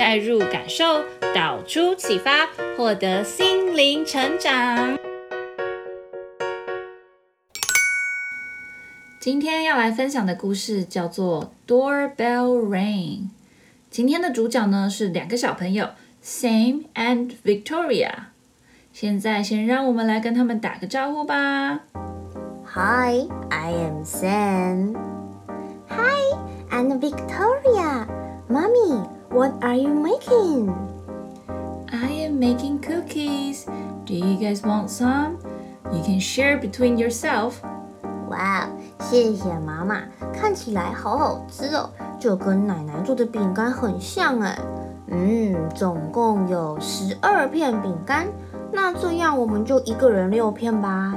带入感受，导出启发，获得心灵成长。今天要来分享的故事叫做《Doorbell Ring》。今天的主角呢是两个小朋友，Sam and Victoria。现在先让我们来跟他们打个招呼吧。Hi, I am Sam. Hi, I'm Victoria. What are you making? I am making cookies. Do you guys want some? You can share between yourself. 哇，谢谢妈妈，看起来好好吃哦，就跟奶奶做的饼干很像哎。嗯，总共有十二片饼干，那这样我们就一个人六片吧。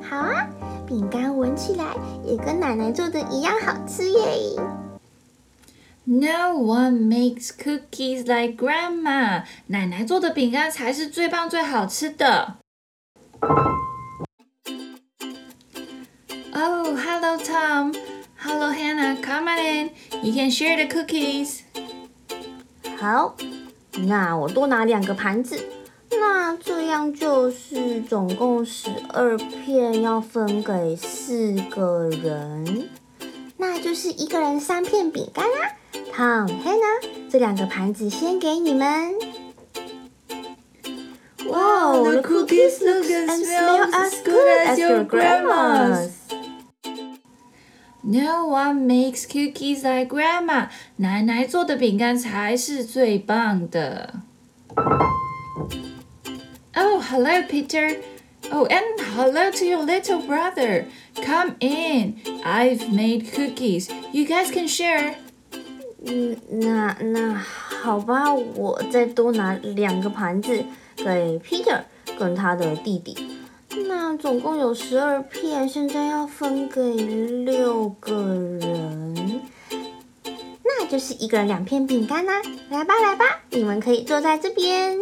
好啊。饼干闻起来也跟奶奶做的一样好吃耶。No one makes cookies like Grandma。奶奶做的饼干才是最棒最好吃的。Oh, hello Tom. Hello Hannah. Come on in. You can share the cookies. 好，那我多拿两个盘子。那这样就是总共十二片，要分给四个人，那就是一个人三片饼干啦。Tom、Hannah，这两个盘子先给你们。Wow, the cookies look and smell as good as your grandma's. No one makes cookies like grandma. 奶奶做的饼干才是最棒的。Oh, hello, Peter. Oh, and hello to your little brother. Come in. I've made cookies. You guys can share. 嗯，那那好吧，我再多拿两个盘子给 Peter 跟他的弟弟。那总共有十二片，现在要分给六个人，那就是一个人两片饼干啦。来吧，来吧，你们可以坐在这边。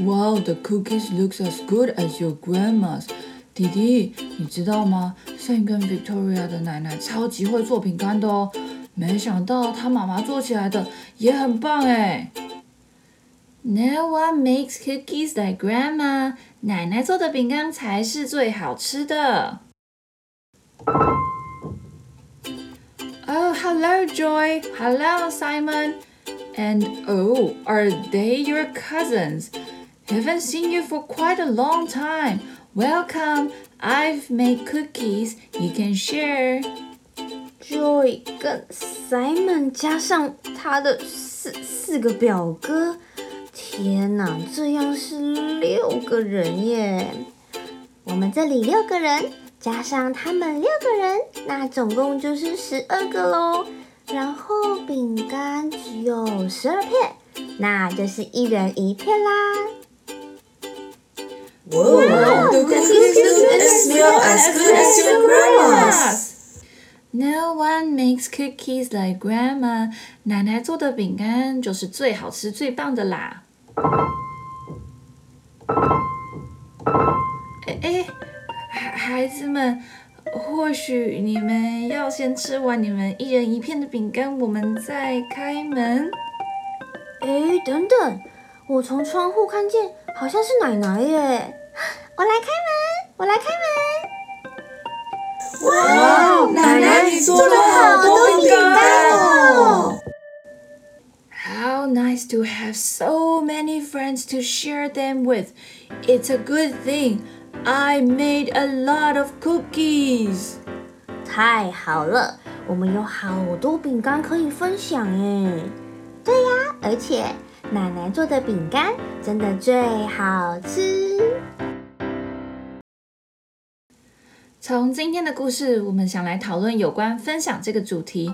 Wow, the cookies looks as good as your grandma's. 弟弟，你知道吗？Sam 跟 Victoria 的奶奶超级会做饼干的哦。没想到他妈妈做起来的也很棒哎。No one makes cookies like grandma. 奶奶做的饼干才是最好吃的。Oh, hello, Joy. Hello, Simon. And oh, are they your cousins? Haven't seen you for quite a long time. Welcome. I've made cookies. You can share. Joy 跟 Simon 加上他的四四个表哥，天哪，这样是六个人耶！我们这里六个人，加上他们六个人，那总共就是十二个喽。然后饼干只有十二片，那就是一人一片啦。Wow, the cookies look and smell as good as your grandma's. No one makes cookies like grandma. 奶奶做的饼干就是最好吃、最棒的啦。哎哎，孩孩子们，或许你们要先吃完你们一人一片的饼干，我们再开门。哎，等等，我从窗户看见，好像是奶奶耶。我来开门，我来开门。哇，哇奶奶你做了好多饼干哦！How nice to have so many friends to share them with. It's a good thing I made a lot of cookies. 太好了，我们有好多饼干可以分享耶。对呀，而且奶奶做的饼干真的最好吃。 从今天的故事，我们想来讨论有关分享这个主题。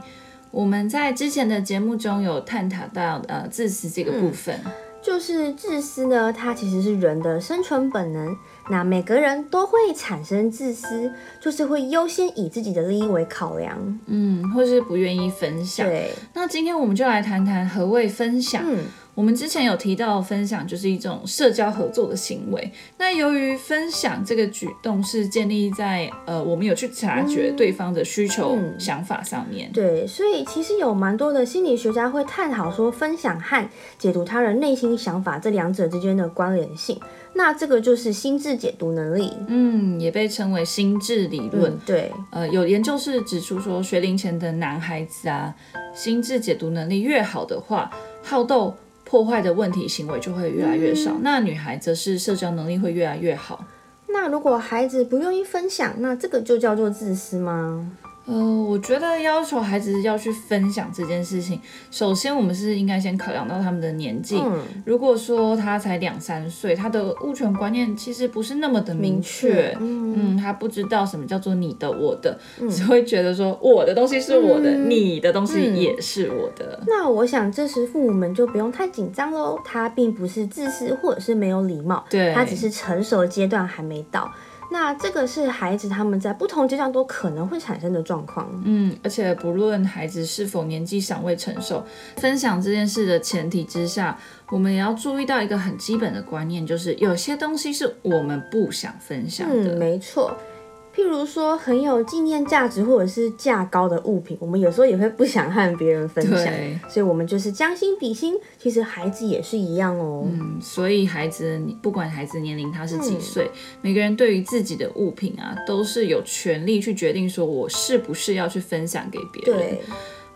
我们在之前的节目中有探讨到呃自私这个部分，嗯，就是自私呢，它其实是人的生存本能。那每个人都会产生自私，就是会优先以自己的利益为考量，嗯，或是不愿意分享。对，那今天我们就来谈谈何谓分享。嗯。我们之前有提到，分享就是一种社交合作的行为。那由于分享这个举动是建立在呃，我们有去察觉对方的需求、嗯、想法上面。对，所以其实有蛮多的心理学家会探讨说，分享和解读他人内心想法这两者之间的关联性。那这个就是心智解读能力，嗯，也被称为心智理论。嗯、对，呃，有研究是指出说，学龄前的男孩子啊，心智解读能力越好的话，好斗。破坏的问题行为就会越来越少，嗯、那女孩则是社交能力会越来越好。那如果孩子不愿意分享，那这个就叫做自私吗？呃，我觉得要求孩子要去分享这件事情，首先我们是应该先考量到他们的年纪。嗯，如果说他才两三岁，他的物权观念其实不是那么的明确。嗯，嗯，他不知道什么叫做你的、我的，嗯、只会觉得说我的东西是我的，嗯、你的东西也是我的。嗯、那我想这时父母们就不用太紧张喽，他并不是自私或者是没有礼貌，对，他只是成熟的阶段还没到。那这个是孩子他们在不同阶段都可能会产生的状况。嗯，而且不论孩子是否年纪尚未成熟，分享这件事的前提之下，我们也要注意到一个很基本的观念，就是有些东西是我们不想分享的。嗯，没错。譬如说很有纪念价值或者是价高的物品，我们有时候也会不想和别人分享，所以我们就是将心比心。其实孩子也是一样哦。嗯，所以孩子，不管孩子年龄他是几岁，嗯、每个人对于自己的物品啊，都是有权利去决定说我是不是要去分享给别人。对，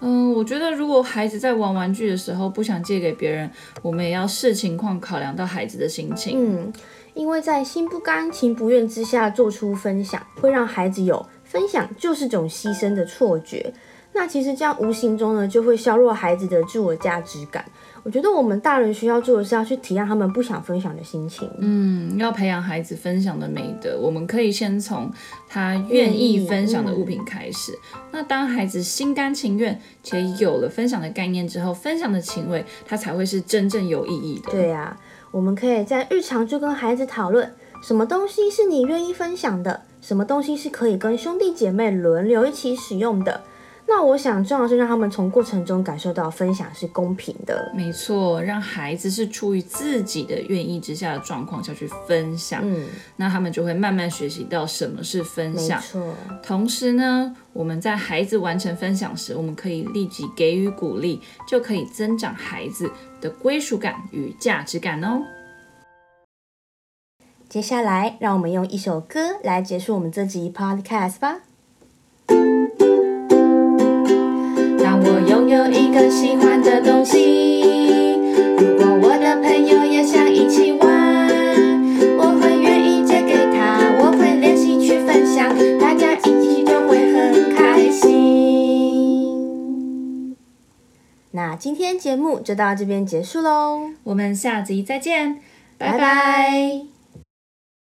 嗯，我觉得如果孩子在玩玩具的时候不想借给别人，我们也要视情况考量到孩子的心情。嗯。因为在心不甘情不愿之下做出分享，会让孩子有分享就是种牺牲的错觉。那其实这样无形中呢，就会削弱孩子的自我价值感。我觉得我们大人需要做的是要去体谅他们不想分享的心情。嗯，要培养孩子分享的美德，我们可以先从他愿意分享的物品开始。嗯、那当孩子心甘情愿且有了分享的概念之后，分享的行为他才会是真正有意义的。对呀、啊。我们可以在日常就跟孩子讨论，什么东西是你愿意分享的，什么东西是可以跟兄弟姐妹轮流一起使用的。那我想重要是让他们从过程中感受到分享是公平的。没错，让孩子是出于自己的愿意之下的状况下去分享，嗯，那他们就会慢慢学习到什么是分享。没错。同时呢，我们在孩子完成分享时，我们可以立即给予鼓励，就可以增长孩子的归属感与价值感哦。接下来，让我们用一首歌来结束我们这集 Podcast 吧。拥有一个喜欢的东西，如果我的朋友也想一起玩，我会愿意借给他，我会练习去分享，大家一起就会很开心。那今天节目就到这边结束喽，我们下集再见，拜拜。拜拜。